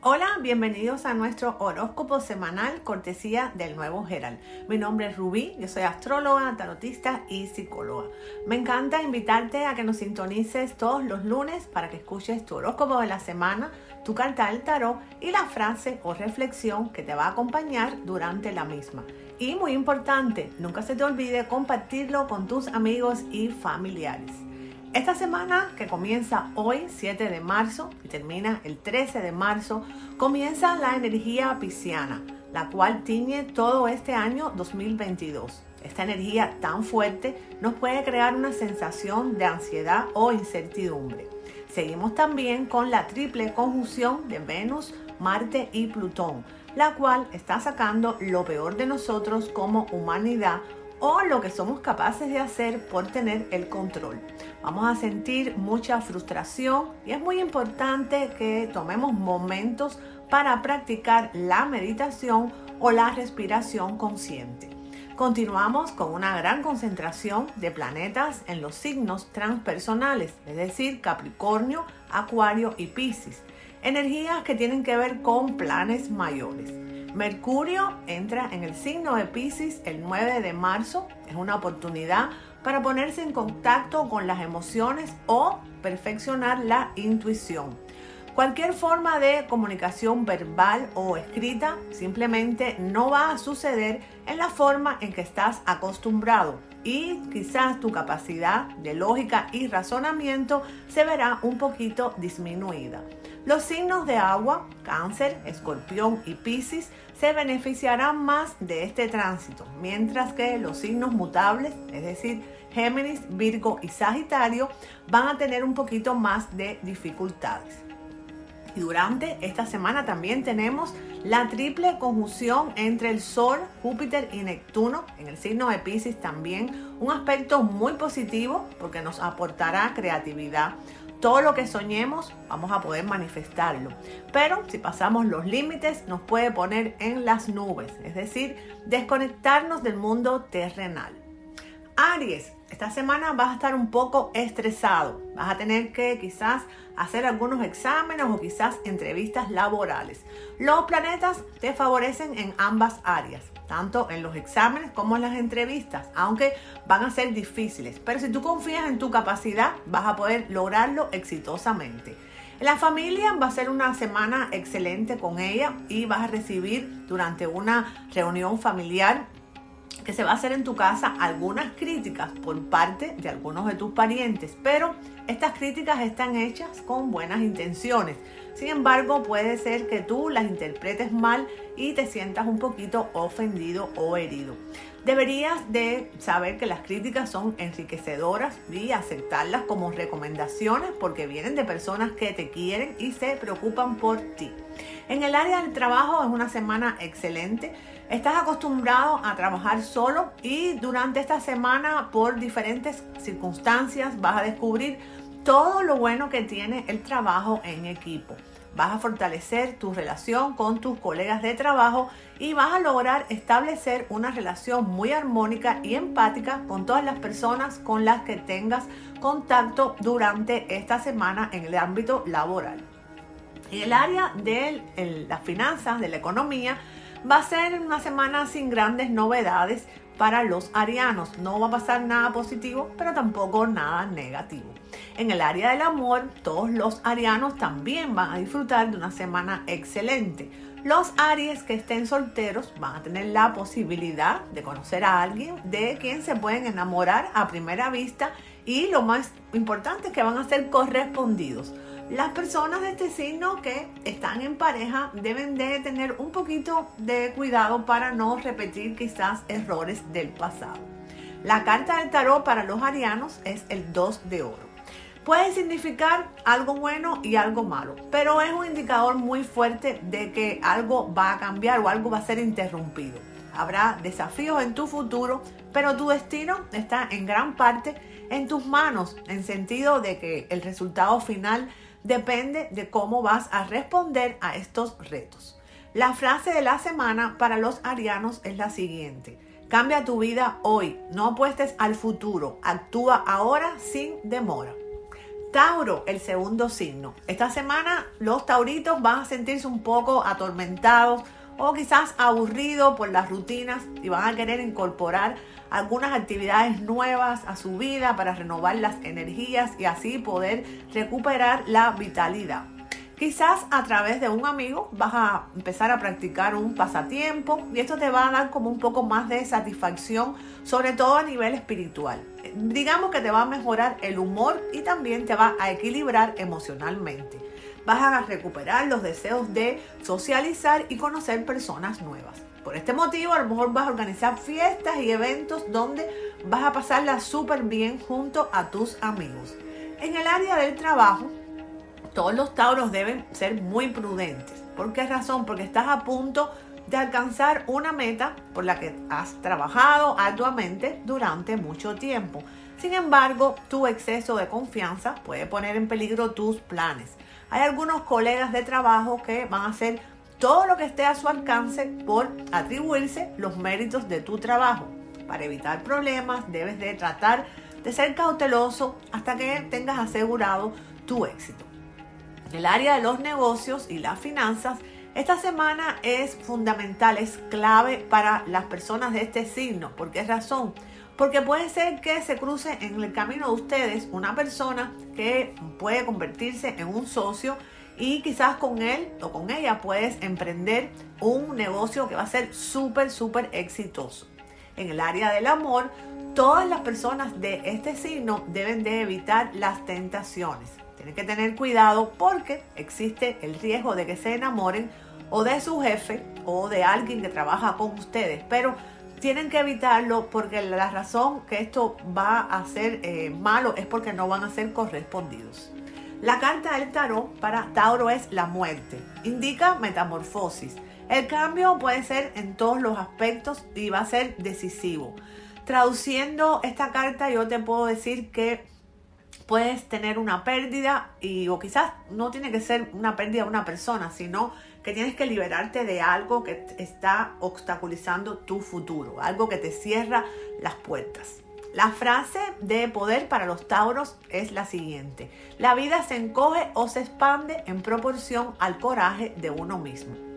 Hola, bienvenidos a nuestro horóscopo semanal cortesía del nuevo Gerald. Mi nombre es Rubí, yo soy astróloga, tarotista y psicóloga. Me encanta invitarte a que nos sintonices todos los lunes para que escuches tu horóscopo de la semana, tu carta del tarot y la frase o reflexión que te va a acompañar durante la misma. Y muy importante, nunca se te olvide compartirlo con tus amigos y familiares. Esta semana que comienza hoy, 7 de marzo, y termina el 13 de marzo, comienza la energía pisciana, la cual tiñe todo este año 2022. Esta energía tan fuerte nos puede crear una sensación de ansiedad o incertidumbre. Seguimos también con la triple conjunción de Venus, Marte y Plutón, la cual está sacando lo peor de nosotros como humanidad o lo que somos capaces de hacer por tener el control. Vamos a sentir mucha frustración y es muy importante que tomemos momentos para practicar la meditación o la respiración consciente. Continuamos con una gran concentración de planetas en los signos transpersonales, es decir, Capricornio, Acuario y Piscis. Energías que tienen que ver con planes mayores. Mercurio entra en el signo de Pisces el 9 de marzo. Es una oportunidad para ponerse en contacto con las emociones o perfeccionar la intuición. Cualquier forma de comunicación verbal o escrita simplemente no va a suceder en la forma en que estás acostumbrado y quizás tu capacidad de lógica y razonamiento se verá un poquito disminuida. Los signos de agua, cáncer, escorpión y piscis, se beneficiarán más de este tránsito, mientras que los signos mutables, es decir, Géminis, Virgo y Sagitario, van a tener un poquito más de dificultades. Y durante esta semana también tenemos la triple conjunción entre el Sol, Júpiter y Neptuno en el signo de Pisces también. Un aspecto muy positivo porque nos aportará creatividad, todo lo que soñemos vamos a poder manifestarlo. Pero si pasamos los límites nos puede poner en las nubes, es decir, desconectarnos del mundo terrenal. Aries, esta semana vas a estar un poco estresado. Vas a tener que quizás hacer algunos exámenes o quizás entrevistas laborales. Los planetas te favorecen en ambas áreas tanto en los exámenes como en las entrevistas, aunque van a ser difíciles. Pero si tú confías en tu capacidad, vas a poder lograrlo exitosamente. En la familia va a ser una semana excelente con ella y vas a recibir durante una reunión familiar que se va a hacer en tu casa algunas críticas por parte de algunos de tus parientes, pero estas críticas están hechas con buenas intenciones. Sin embargo, puede ser que tú las interpretes mal y te sientas un poquito ofendido o herido. Deberías de saber que las críticas son enriquecedoras y aceptarlas como recomendaciones porque vienen de personas que te quieren y se preocupan por ti. En el área del trabajo es una semana excelente. Estás acostumbrado a trabajar solo y durante esta semana por diferentes circunstancias vas a descubrir todo lo bueno que tiene el trabajo en equipo. Vas a fortalecer tu relación con tus colegas de trabajo y vas a lograr establecer una relación muy armónica y empática con todas las personas con las que tengas contacto durante esta semana en el ámbito laboral. En el área de las finanzas, de la economía, va a ser una semana sin grandes novedades para los arianos. No va a pasar nada positivo, pero tampoco nada negativo. En el área del amor, todos los arianos también van a disfrutar de una semana excelente. Los Aries que estén solteros van a tener la posibilidad de conocer a alguien de quien se pueden enamorar a primera vista y lo más importante es que van a ser correspondidos. Las personas de este signo que están en pareja deben de tener un poquito de cuidado para no repetir quizás errores del pasado. La carta del tarot para los arianos es el 2 de oro. Puede significar algo bueno y algo malo, pero es un indicador muy fuerte de que algo va a cambiar o algo va a ser interrumpido. Habrá desafíos en tu futuro, pero tu destino está en gran parte en tus manos, en sentido de que el resultado final depende de cómo vas a responder a estos retos. La frase de la semana para los arianos es la siguiente. Cambia tu vida hoy, no apuestes al futuro, actúa ahora sin demora. Tauro, el segundo signo. Esta semana los tauritos van a sentirse un poco atormentados o quizás aburridos por las rutinas y van a querer incorporar algunas actividades nuevas a su vida para renovar las energías y así poder recuperar la vitalidad. Quizás a través de un amigo vas a empezar a practicar un pasatiempo y esto te va a dar como un poco más de satisfacción, sobre todo a nivel espiritual. Digamos que te va a mejorar el humor y también te va a equilibrar emocionalmente. Vas a recuperar los deseos de socializar y conocer personas nuevas. Por este motivo, a lo mejor vas a organizar fiestas y eventos donde vas a pasarla súper bien junto a tus amigos. En el área del trabajo, todos los tauros deben ser muy prudentes. ¿Por qué razón? Porque estás a punto de alcanzar una meta por la que has trabajado arduamente durante mucho tiempo. Sin embargo, tu exceso de confianza puede poner en peligro tus planes. Hay algunos colegas de trabajo que van a hacer todo lo que esté a su alcance por atribuirse los méritos de tu trabajo. Para evitar problemas debes de tratar de ser cauteloso hasta que tengas asegurado tu éxito. El área de los negocios y las finanzas, esta semana es fundamental, es clave para las personas de este signo. ¿Por qué razón? Porque puede ser que se cruce en el camino de ustedes una persona que puede convertirse en un socio y quizás con él o con ella puedes emprender un negocio que va a ser súper, súper exitoso. En el área del amor, todas las personas de este signo deben de evitar las tentaciones. Tienen que tener cuidado porque existe el riesgo de que se enamoren o de su jefe o de alguien que trabaja con ustedes, pero tienen que evitarlo porque la razón que esto va a ser eh, malo es porque no van a ser correspondidos. La carta del tarot para Tauro es la muerte. Indica metamorfosis. El cambio puede ser en todos los aspectos y va a ser decisivo. Traduciendo esta carta yo te puedo decir que puedes tener una pérdida y o quizás no tiene que ser una pérdida de una persona, sino que tienes que liberarte de algo que está obstaculizando tu futuro, algo que te cierra las puertas. La frase de poder para los tauros es la siguiente. La vida se encoge o se expande en proporción al coraje de uno mismo.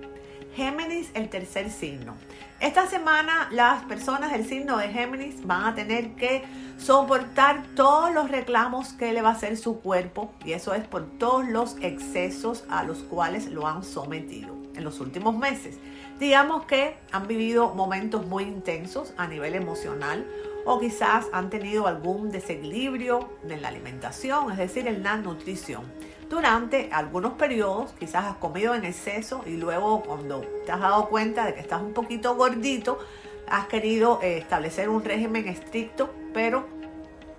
Géminis, el tercer signo. Esta semana las personas del signo de Géminis van a tener que soportar todos los reclamos que le va a hacer su cuerpo y eso es por todos los excesos a los cuales lo han sometido en los últimos meses. Digamos que han vivido momentos muy intensos a nivel emocional o quizás han tenido algún desequilibrio en la alimentación, es decir, en la nutrición durante algunos periodos, quizás has comido en exceso y luego cuando te has dado cuenta de que estás un poquito gordito, has querido eh, establecer un régimen estricto, pero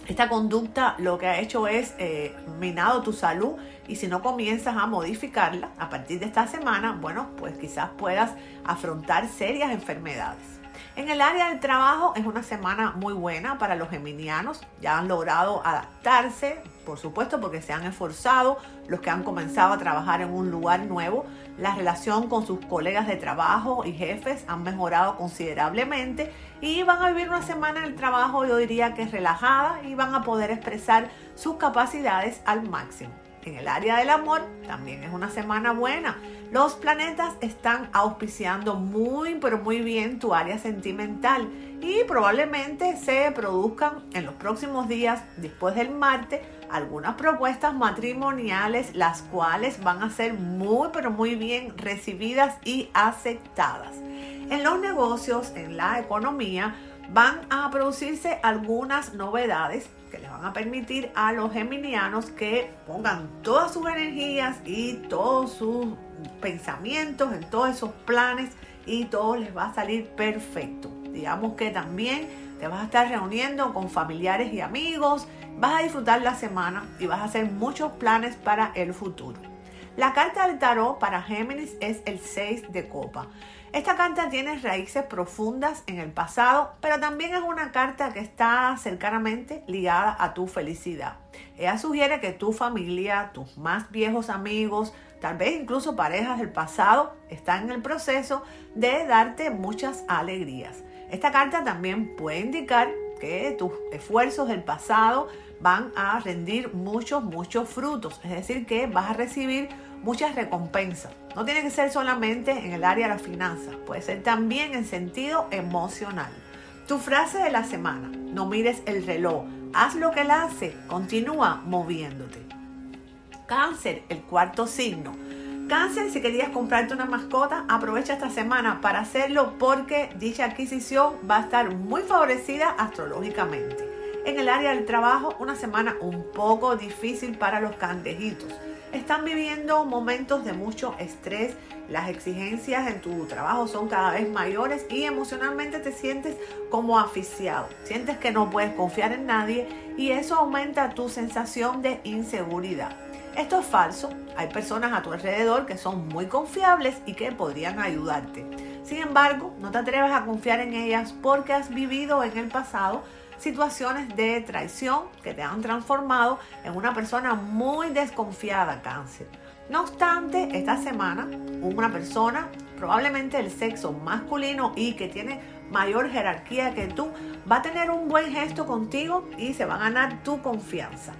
esta conducta lo que ha hecho es eh, minado tu salud y si no comienzas a modificarla a partir de esta semana, bueno, pues quizás puedas afrontar serias enfermedades. En el área del trabajo es una semana muy buena para los geminianos. Ya han logrado adaptarse, por supuesto, porque se han esforzado. Los que han comenzado a trabajar en un lugar nuevo, la relación con sus colegas de trabajo y jefes han mejorado considerablemente y van a vivir una semana en el trabajo, yo diría que relajada y van a poder expresar sus capacidades al máximo. En el área del amor también es una semana buena. Los planetas están auspiciando muy pero muy bien tu área sentimental y probablemente se produzcan en los próximos días después del martes algunas propuestas matrimoniales las cuales van a ser muy pero muy bien recibidas y aceptadas. En los negocios, en la economía, van a producirse algunas novedades que les van a permitir a los geminianos que pongan todas sus energías y todos sus pensamientos en todos esos planes y todo les va a salir perfecto. Digamos que también te vas a estar reuniendo con familiares y amigos, vas a disfrutar la semana y vas a hacer muchos planes para el futuro. La carta del tarot para Géminis es el 6 de copa. Esta carta tiene raíces profundas en el pasado, pero también es una carta que está cercanamente ligada a tu felicidad. Ella sugiere que tu familia, tus más viejos amigos, tal vez incluso parejas del pasado, están en el proceso de darte muchas alegrías. Esta carta también puede indicar que tus esfuerzos del pasado van a rendir muchos, muchos frutos. Es decir, que vas a recibir muchas recompensas. No tiene que ser solamente en el área de las finanzas, puede ser también en sentido emocional. Tu frase de la semana, no mires el reloj, haz lo que él hace, continúa moviéndote. Cáncer, el cuarto signo. Cáncer, si querías comprarte una mascota, aprovecha esta semana para hacerlo porque dicha adquisición va a estar muy favorecida astrológicamente. En el área del trabajo, una semana un poco difícil para los cangrejitos. Están viviendo momentos de mucho estrés, las exigencias en tu trabajo son cada vez mayores y emocionalmente te sientes como asfixiado. Sientes que no puedes confiar en nadie y eso aumenta tu sensación de inseguridad. Esto es falso. Hay personas a tu alrededor que son muy confiables y que podrían ayudarte. Sin embargo, no te atrevas a confiar en ellas porque has vivido en el pasado situaciones de traición que te han transformado en una persona muy desconfiada, cáncer. No obstante, esta semana una persona, probablemente el sexo masculino y que tiene mayor jerarquía que tú, va a tener un buen gesto contigo y se va a ganar tu confianza.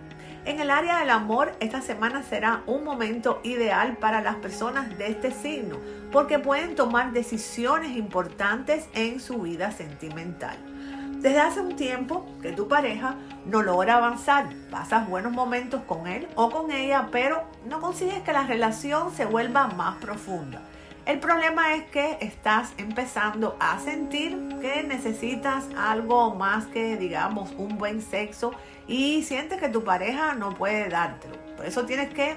En el área del amor, esta semana será un momento ideal para las personas de este signo, porque pueden tomar decisiones importantes en su vida sentimental. Desde hace un tiempo que tu pareja no logra avanzar, pasas buenos momentos con él o con ella, pero no consigues que la relación se vuelva más profunda. El problema es que estás empezando a sentir que necesitas algo más que, digamos, un buen sexo y sientes que tu pareja no puede dártelo. Por eso tienes que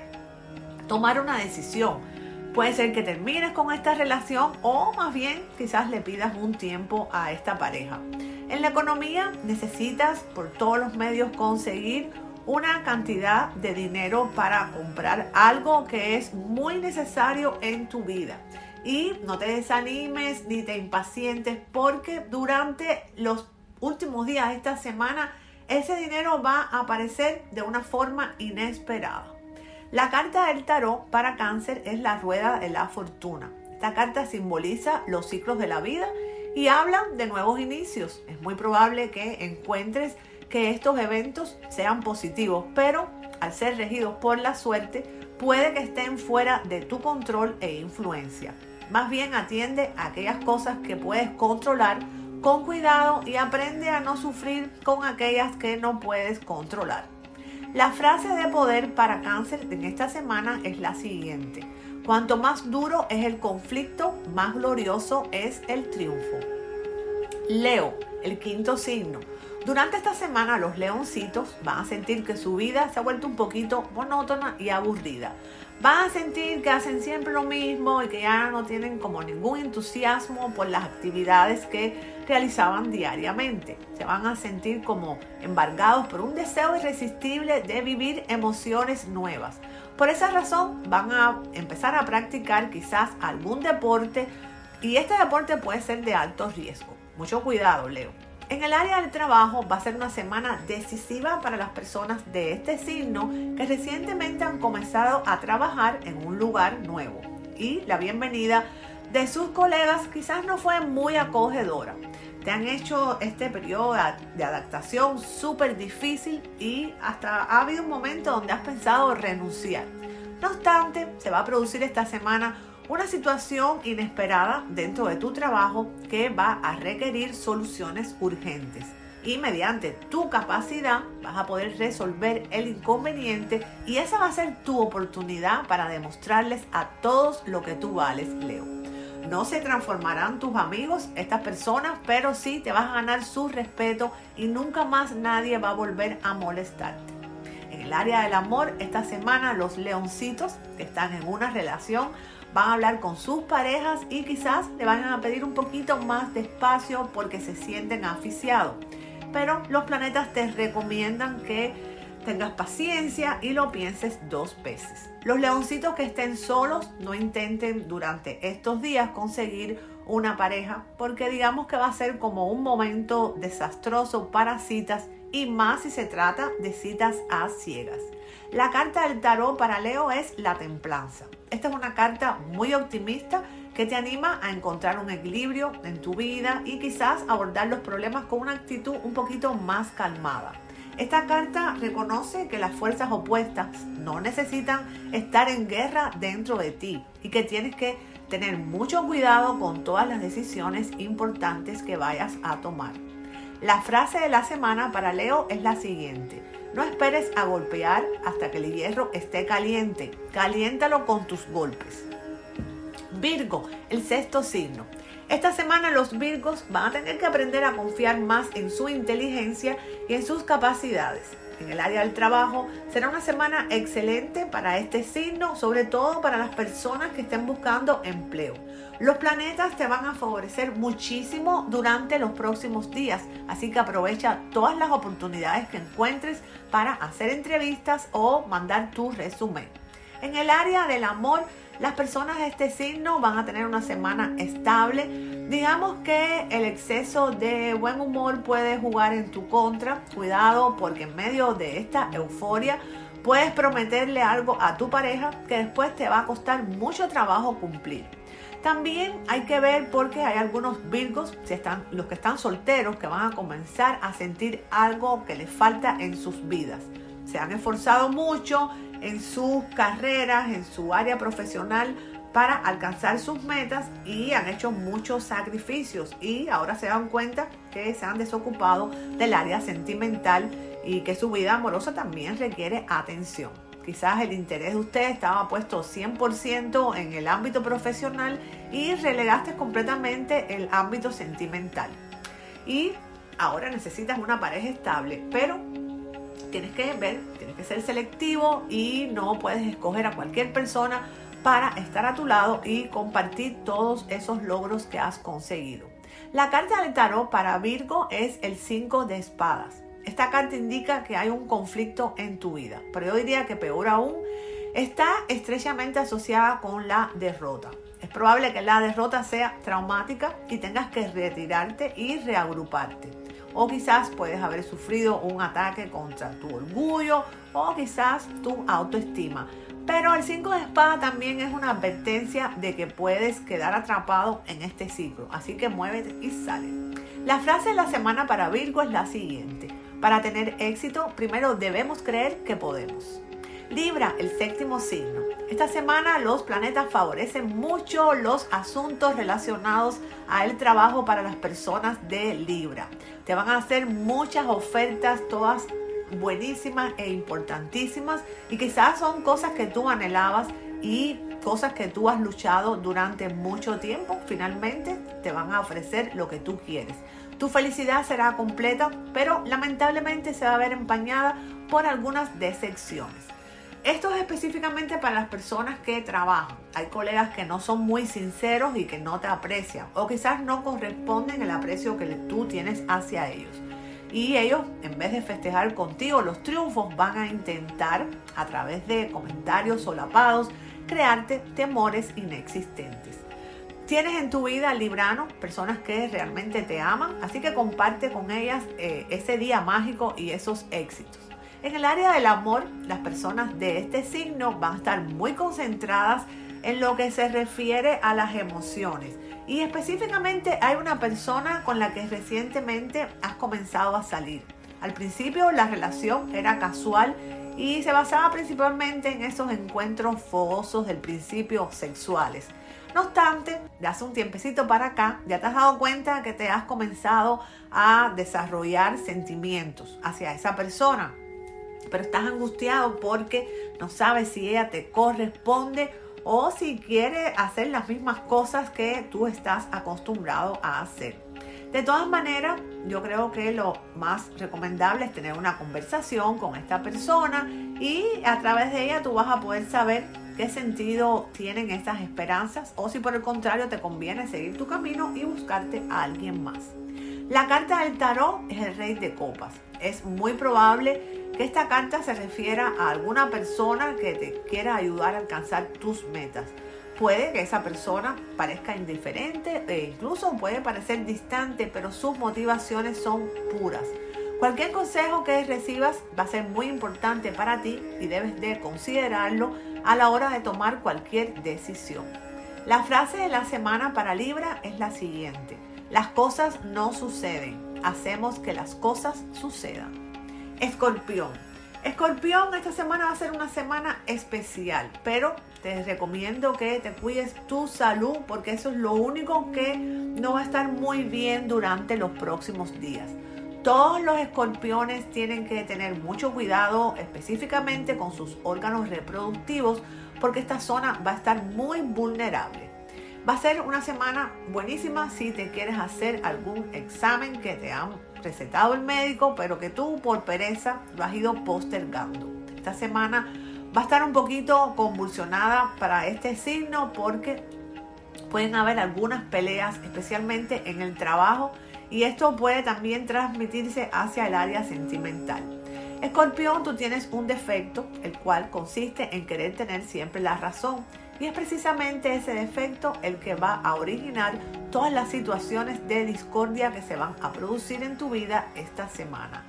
tomar una decisión. Puede ser que termines con esta relación o más bien quizás le pidas un tiempo a esta pareja. En la economía necesitas por todos los medios conseguir una cantidad de dinero para comprar algo que es muy necesario en tu vida. Y no te desanimes ni te impacientes porque durante los últimos días de esta semana ese dinero va a aparecer de una forma inesperada. La carta del tarot para cáncer es la rueda de la fortuna. Esta carta simboliza los ciclos de la vida y habla de nuevos inicios. Es muy probable que encuentres que estos eventos sean positivos, pero al ser regidos por la suerte, puede que estén fuera de tu control e influencia. Más bien atiende a aquellas cosas que puedes controlar con cuidado y aprende a no sufrir con aquellas que no puedes controlar. La frase de poder para cáncer en esta semana es la siguiente. Cuanto más duro es el conflicto, más glorioso es el triunfo. Leo, el quinto signo. Durante esta semana los leoncitos van a sentir que su vida se ha vuelto un poquito monótona y aburrida. Van a sentir que hacen siempre lo mismo y que ya no tienen como ningún entusiasmo por las actividades que realizaban diariamente. Se van a sentir como embargados por un deseo irresistible de vivir emociones nuevas. Por esa razón van a empezar a practicar quizás algún deporte y este deporte puede ser de alto riesgo. Mucho cuidado, Leo. En el área del trabajo va a ser una semana decisiva para las personas de este signo que recientemente han comenzado a trabajar en un lugar nuevo. Y la bienvenida de sus colegas quizás no fue muy acogedora. Te han hecho este periodo de adaptación súper difícil y hasta ha habido un momento donde has pensado renunciar. No obstante, se va a producir esta semana una situación inesperada dentro de tu trabajo que va a requerir soluciones urgentes. Y mediante tu capacidad vas a poder resolver el inconveniente y esa va a ser tu oportunidad para demostrarles a todos lo que tú vales, Leo. No se transformarán tus amigos, estas personas, pero sí te vas a ganar su respeto y nunca más nadie va a volver a molestarte. En el área del amor, esta semana los leoncitos que están en una relación van a hablar con sus parejas y quizás le van a pedir un poquito más de espacio porque se sienten aficiados. Pero los planetas te recomiendan que tengas paciencia y lo pienses dos veces. Los leoncitos que estén solos no intenten durante estos días conseguir una pareja porque digamos que va a ser como un momento desastroso para citas y más si se trata de citas a ciegas. La carta del tarot para Leo es la templanza. Esta es una carta muy optimista que te anima a encontrar un equilibrio en tu vida y quizás abordar los problemas con una actitud un poquito más calmada. Esta carta reconoce que las fuerzas opuestas no necesitan estar en guerra dentro de ti y que tienes que tener mucho cuidado con todas las decisiones importantes que vayas a tomar. La frase de la semana para Leo es la siguiente. No esperes a golpear hasta que el hierro esté caliente. Caliéntalo con tus golpes. Virgo, el sexto signo. Esta semana los Virgos van a tener que aprender a confiar más en su inteligencia y en sus capacidades. En el área del trabajo será una semana excelente para este signo, sobre todo para las personas que estén buscando empleo. Los planetas te van a favorecer muchísimo durante los próximos días, así que aprovecha todas las oportunidades que encuentres para hacer entrevistas o mandar tu resumen. En el área del amor, las personas de este signo van a tener una semana estable. Digamos que el exceso de buen humor puede jugar en tu contra. Cuidado porque en medio de esta euforia puedes prometerle algo a tu pareja que después te va a costar mucho trabajo cumplir. También hay que ver porque hay algunos virgos, los que están solteros, que van a comenzar a sentir algo que les falta en sus vidas. Se han esforzado mucho, en sus carreras, en su área profesional para alcanzar sus metas y han hecho muchos sacrificios y ahora se dan cuenta que se han desocupado del área sentimental y que su vida amorosa también requiere atención. Quizás el interés de usted estaba puesto 100% en el ámbito profesional y relegaste completamente el ámbito sentimental. Y ahora necesitas una pareja estable, pero tienes que ver, tienes que ser selectivo y no puedes escoger a cualquier persona para estar a tu lado y compartir todos esos logros que has conseguido. La carta del tarot para Virgo es el 5 de espadas. Esta carta indica que hay un conflicto en tu vida, pero yo diría que peor aún, está estrechamente asociada con la derrota. Es probable que la derrota sea traumática y tengas que retirarte y reagruparte o quizás puedes haber sufrido un ataque contra tu orgullo o quizás tu autoestima. Pero el 5 de espada también es una advertencia de que puedes quedar atrapado en este ciclo, así que muévete y sale. La frase de la semana para Virgo es la siguiente. Para tener éxito, primero debemos creer que podemos. Libra, el séptimo signo. Esta semana los planetas favorecen mucho los asuntos relacionados al trabajo para las personas de Libra. Te van a hacer muchas ofertas, todas buenísimas e importantísimas y quizás son cosas que tú anhelabas y cosas que tú has luchado durante mucho tiempo, finalmente te van a ofrecer lo que tú quieres. Tu felicidad será completa, pero lamentablemente se va a ver empañada por algunas decepciones. Esto es específicamente para las personas que trabajan. Hay colegas que no son muy sinceros y que no te aprecian o quizás no corresponden el aprecio que tú tienes hacia ellos. Y ellos, en vez de festejar contigo los triunfos, van a intentar, a través de comentarios solapados, crearte temores inexistentes. Tienes en tu vida, Librano, personas que realmente te aman, así que comparte con ellas eh, ese día mágico y esos éxitos. En el área del amor, las personas de este signo van a estar muy concentradas en lo que se refiere a las emociones. Y específicamente hay una persona con la que recientemente has comenzado a salir. Al principio la relación era casual y se basaba principalmente en esos encuentros fogosos del principio sexuales. No obstante, de hace un tiempecito para acá, ya te has dado cuenta que te has comenzado a desarrollar sentimientos hacia esa persona pero estás angustiado porque no sabes si ella te corresponde o si quiere hacer las mismas cosas que tú estás acostumbrado a hacer. De todas maneras, yo creo que lo más recomendable es tener una conversación con esta persona y a través de ella tú vas a poder saber qué sentido tienen estas esperanzas o si por el contrario te conviene seguir tu camino y buscarte a alguien más. La carta del tarot es el rey de copas. Es muy probable que esta carta se refiera a alguna persona que te quiera ayudar a alcanzar tus metas. Puede que esa persona parezca indiferente e incluso puede parecer distante, pero sus motivaciones son puras. Cualquier consejo que recibas va a ser muy importante para ti y debes de considerarlo a la hora de tomar cualquier decisión. La frase de la semana para Libra es la siguiente. Las cosas no suceden, hacemos que las cosas sucedan. Escorpión. Escorpión, esta semana va a ser una semana especial, pero te recomiendo que te cuides tu salud porque eso es lo único que no va a estar muy bien durante los próximos días. Todos los escorpiones tienen que tener mucho cuidado específicamente con sus órganos reproductivos porque esta zona va a estar muy vulnerable. Va a ser una semana buenísima si te quieres hacer algún examen que te han recetado el médico, pero que tú por pereza lo has ido postergando. Esta semana va a estar un poquito convulsionada para este signo porque pueden haber algunas peleas, especialmente en el trabajo, y esto puede también transmitirse hacia el área sentimental. Escorpión, tú tienes un defecto, el cual consiste en querer tener siempre la razón. Y es precisamente ese defecto el que va a originar todas las situaciones de discordia que se van a producir en tu vida esta semana.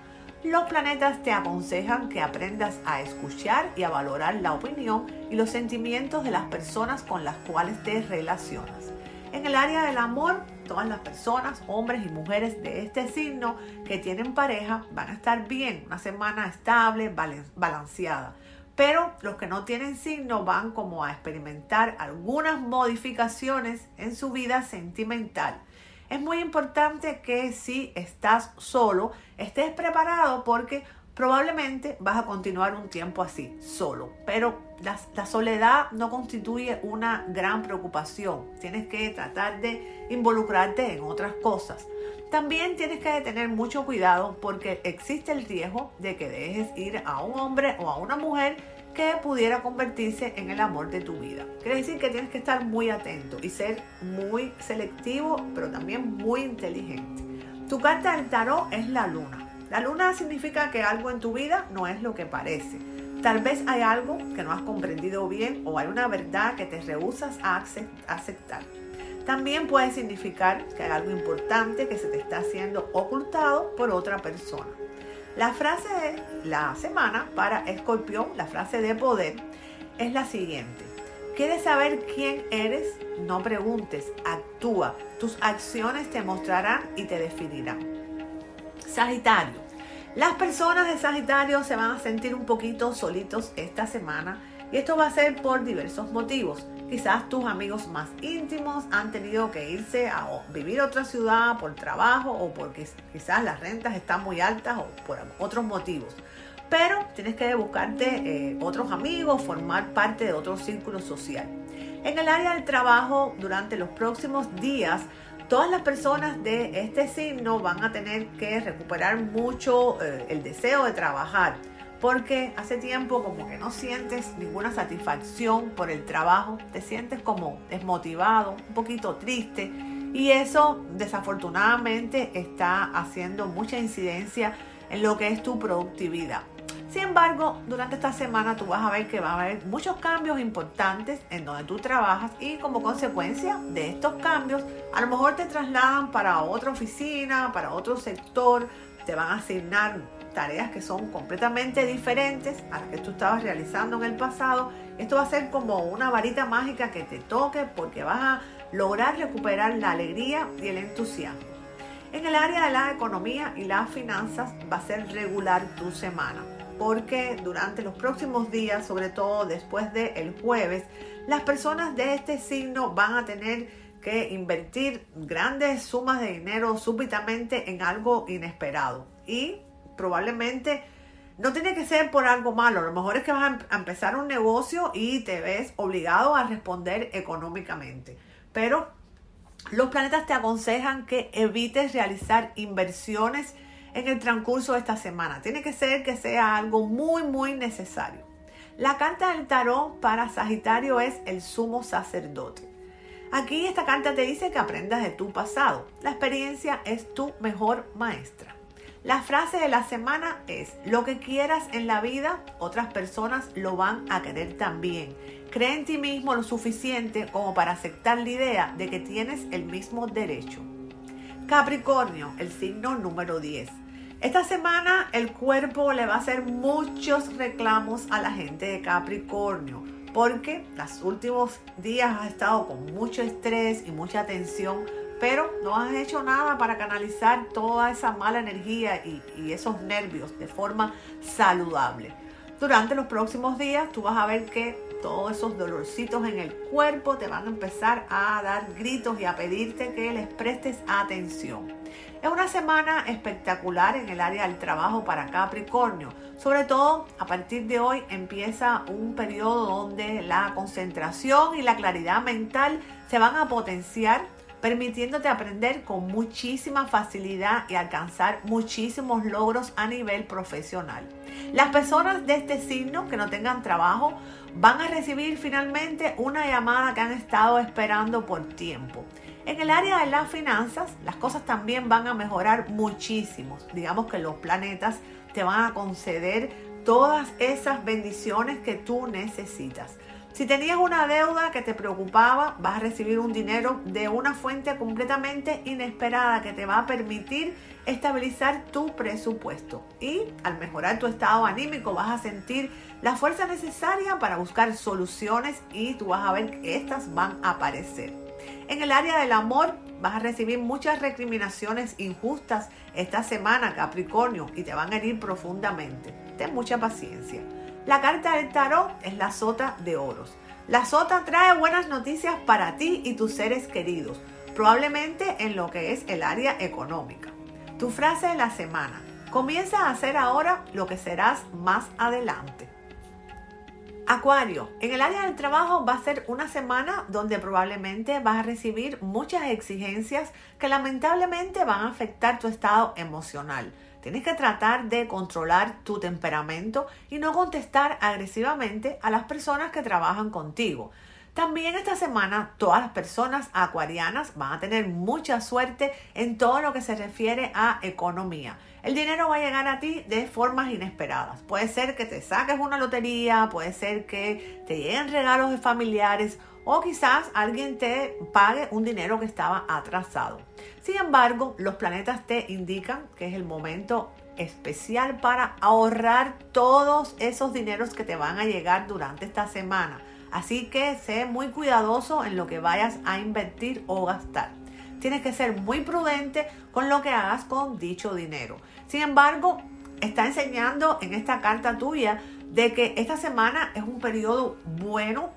Los planetas te aconsejan que aprendas a escuchar y a valorar la opinión y los sentimientos de las personas con las cuales te relacionas. En el área del amor, todas las personas, hombres y mujeres de este signo que tienen pareja van a estar bien, una semana estable, balanceada. Pero los que no tienen signo van como a experimentar algunas modificaciones en su vida sentimental. Es muy importante que si estás solo, estés preparado porque probablemente vas a continuar un tiempo así, solo. Pero la, soledad no constituye una gran preocupación. Tienes que tratar de involucrarte en otras cosas. También tienes que tener mucho cuidado porque existe el riesgo de que dejes ir a un hombre o a una mujer que pudiera convertirse en el amor de tu vida. Quiere decir que tienes que estar muy atento y ser muy selectivo, pero también muy inteligente. Tu carta del tarot es la luna. La luna significa que algo en tu vida no es lo que parece. Tal vez hay algo que no has comprendido bien o hay una verdad que te rehusas a aceptar. También puede significar que hay algo importante que se te está siendo ocultado por otra persona. La frase de la semana para Escorpión, la frase de poder, es la siguiente. ¿Quieres saber quién eres? No preguntes, actúa. Tus acciones te mostrarán y te definirán. Sagitario. Las personas de Sagitario se van a sentir un poquito solitos esta semana y esto va a ser por diversos motivos. Quizás tus amigos más íntimos han tenido que irse a vivir a otra ciudad por trabajo o porque quizás las rentas están muy altas o por otros motivos. Pero tienes que buscarte eh, otros amigos, formar parte de otro círculo social. En el área del trabajo, durante los próximos días, todas las personas de este signo van a tener que recuperar mucho eh, el deseo de trabajar porque hace tiempo como que no sientes ninguna satisfacción por el trabajo, te sientes como desmotivado, un poquito triste y eso desafortunadamente está haciendo mucha incidencia en lo que es tu productividad. Sin embargo, durante esta semana tú vas a ver que va a haber muchos cambios importantes en donde tú trabajas y como consecuencia de estos cambios, a lo mejor te trasladan para otra oficina, para otro sector, te van a asignar tareas que son completamente diferentes a las que tú estabas realizando en el pasado. Esto va a ser como una varita mágica que te toque porque vas a lograr recuperar la alegría y el entusiasmo. En el área de la economía y las finanzas va a ser regular tu semana porque durante los próximos días, sobre todo después del jueves, las personas de este signo van a tener que invertir grandes sumas de dinero súbitamente en algo inesperado. Y probablemente no tiene que ser por algo malo, lo mejor es que vas a empezar un negocio y te ves obligado a responder económicamente, pero los planetas te aconsejan que evites realizar inversiones en el transcurso de esta semana. Tiene que ser que sea algo muy, muy necesario. La carta del tarot para Sagitario es el sumo sacerdote. Aquí esta carta te dice que aprendas de tu pasado. La experiencia es tu mejor maestra. La frase de la semana es, lo que quieras en la vida, otras personas lo van a querer también. Cree en ti mismo lo suficiente como para aceptar la idea de que tienes el mismo derecho. Capricornio, el signo número 10. Esta semana el cuerpo le va a hacer muchos reclamos a la gente de Capricornio. porque los últimos días has estado con mucho estrés y mucha tensión, pero no has hecho nada para canalizar toda esa mala energía y, y esos nervios de forma saludable. Durante los próximos días tú vas a ver que todos esos dolorcitos en el cuerpo te van a empezar a dar gritos y a pedirte que les prestes atención. Es una semana espectacular en el área del trabajo para Capricornio. Sobre todo a partir de hoy empieza un periodo donde la concentración y la claridad mental se van a potenciar permitiéndote aprender con muchísima facilidad y alcanzar muchísimos logros a nivel profesional. Las personas de este signo que no tengan trabajo van a recibir finalmente una llamada que han estado esperando por tiempo. En el área de las finanzas, las cosas también van a mejorar muchísimo. Digamos que los planetas te van a conceder todas esas bendiciones que tú necesitas. Si tenías una deuda que te preocupaba, vas a recibir un dinero de una fuente completamente inesperada que te va a permitir estabilizar tu presupuesto. Y al mejorar tu estado anímico vas a sentir la fuerza necesaria para buscar soluciones y tú vas a ver que estas van a aparecer. En el área del amor vas a recibir muchas recriminaciones injustas esta semana, Capricornio, y te van a herir profundamente. Ten mucha paciencia. La carta del tarot es la sota de oros. La sota trae buenas noticias para ti y tus seres queridos, probablemente en lo que es el área económica. Tu frase de la semana. Comienza a hacer ahora lo que serás más adelante. Acuario, en el área del trabajo va a ser una semana donde probablemente vas a recibir muchas exigencias que lamentablemente van a afectar tu estado emocional. Tienes que tratar de controlar tu temperamento y no contestar agresivamente a las personas que trabajan contigo. También esta semana todas las personas acuarianas van a tener mucha suerte en todo lo que se refiere a economía. El dinero va a llegar a ti de formas inesperadas. Puede ser que te saques una lotería, puede ser que te lleguen regalos de familiares o quizás alguien te pague un dinero que estaba atrasado. Sin embargo, los planetas te indican que es el momento especial para ahorrar todos esos dineros que te van a llegar durante esta semana. Así que sé muy cuidadoso en lo que vayas a invertir o gastar. Tienes que ser muy prudente con lo que hagas con dicho dinero. Sin embargo, está enseñando en esta carta tuya de que esta semana es un periodo bueno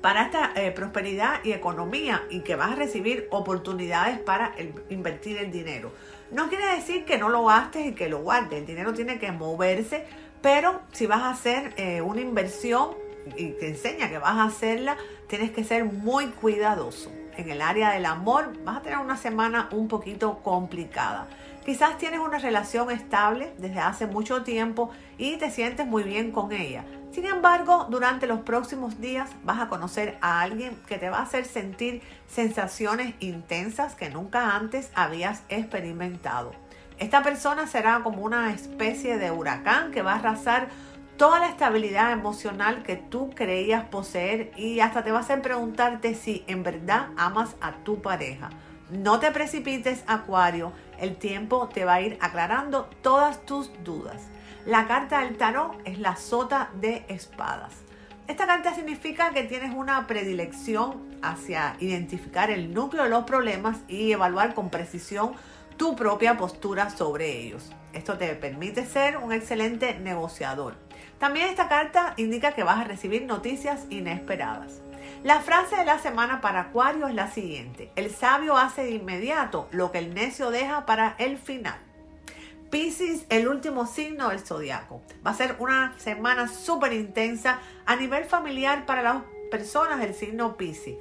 para esta eh, prosperidad y economía y que vas a recibir oportunidades para invertir el dinero. No quiere decir que no lo gastes y que lo guardes. El dinero tiene que moverse, pero si vas a hacer eh, una inversión, y te enseña que vas a hacerla, tienes que ser muy cuidadoso. En el área del amor vas a tener una semana un poquito complicada. Quizás tienes una relación estable desde hace mucho tiempo y te sientes muy bien con ella. Sin embargo, durante los próximos días vas a conocer a alguien que te va a hacer sentir sensaciones intensas que nunca antes habías experimentado. Esta persona será como una especie de huracán que va a arrasar toda la estabilidad emocional que tú creías poseer y hasta te va a preguntarte si en verdad amas a tu pareja. No te precipites, Acuario, el tiempo te va a ir aclarando todas tus dudas. La carta del tarot es la sota de espadas. Esta carta significa que tienes una predilección hacia identificar el núcleo de los problemas y evaluar con precisión tu propia postura sobre ellos. Esto te permite ser un excelente negociador. También esta carta indica que vas a recibir noticias inesperadas. La frase de la semana para Acuario es la siguiente. El sabio hace de inmediato lo que el necio deja para el final. Pisces, el último signo del zodiaco. Va a ser una semana súper intensa a nivel familiar para las personas del signo Pisces.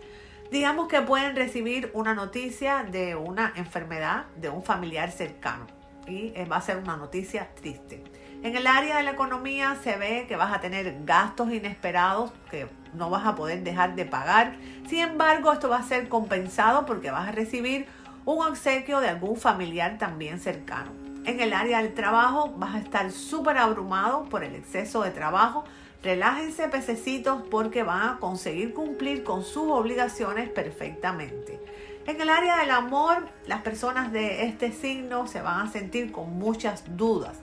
Digamos que pueden recibir una noticia de una enfermedad de un familiar cercano y va a ser una noticia triste. En el área de la economía se ve que vas a tener gastos inesperados que no vas a poder dejar de pagar. Sin embargo, esto va a ser compensado porque vas a recibir un obsequio de algún familiar también cercano. En el área del trabajo vas a estar súper abrumado por el exceso de trabajo. Relájense pececitos porque van a conseguir cumplir con sus obligaciones perfectamente. En el área del amor, las personas de este signo se van a sentir con muchas dudas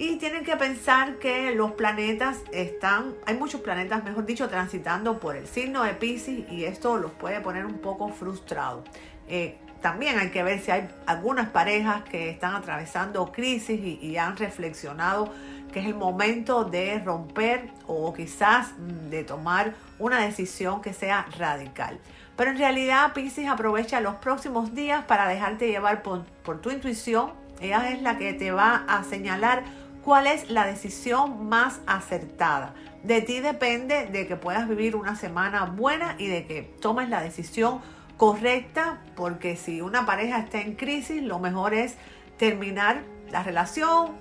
Y tienen que pensar que los planetas están, hay muchos planetas, mejor dicho, transitando por el signo de Pisces y esto los puede poner un poco frustrados. Eh, también hay que ver si hay algunas parejas que están atravesando crisis y, han reflexionado que es el momento de romper o quizás mm, de tomar una decisión que sea radical. Pero en realidad Pisces aprovecha los próximos días para dejarte llevar por, por tu intuición. Ella es la que te va a señalar cuál es la decisión más acertada. De ti depende de que puedas vivir una semana buena y de que tomes la decisión correcta, porque si una pareja está en crisis, lo mejor es terminar la relación,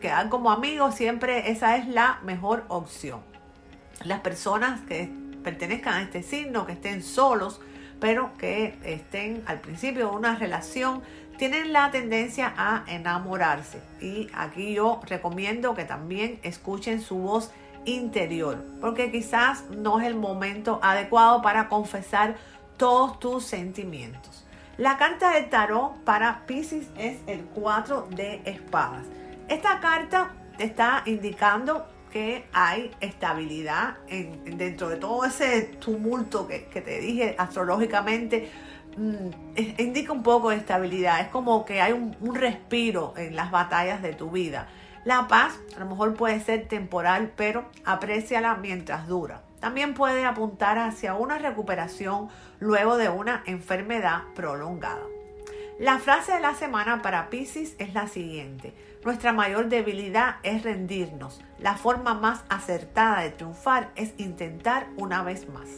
quedar como amigos, siempre esa es la mejor opción. Las personas que pertenezcan a este signo, que estén solos, pero que estén al principio de una relación, tienen la tendencia a enamorarse. Y aquí yo recomiendo que también escuchen su voz interior, porque quizás no es el momento adecuado para confesar todos tus sentimientos. La carta de tarot para Pisces es el 4 de espadas. Esta carta te está indicando que hay estabilidad dentro de todo ese tumulto que, que te dije astrológicamente Mm, indica un poco de estabilidad, es como que hay un, un, respiro en las batallas de tu vida. La paz a lo mejor puede ser temporal, pero apréciala mientras dura. También puede apuntar hacia una recuperación luego de una enfermedad prolongada. La frase de la semana para Pisces es la siguiente. Nuestra mayor debilidad es rendirnos. La forma más acertada de triunfar es intentar una vez más.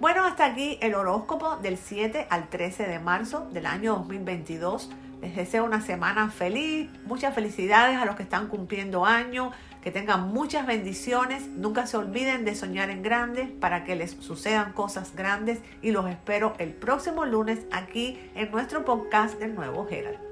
Bueno, hasta aquí el horóscopo del 7 al 13 de marzo del año 2022. Les deseo una semana feliz, muchas felicidades a los que están cumpliendo años, que tengan muchas bendiciones. Nunca se olviden de soñar en grande para que les sucedan cosas grandes y los espero el próximo lunes aquí en nuestro podcast del nuevo Gerald.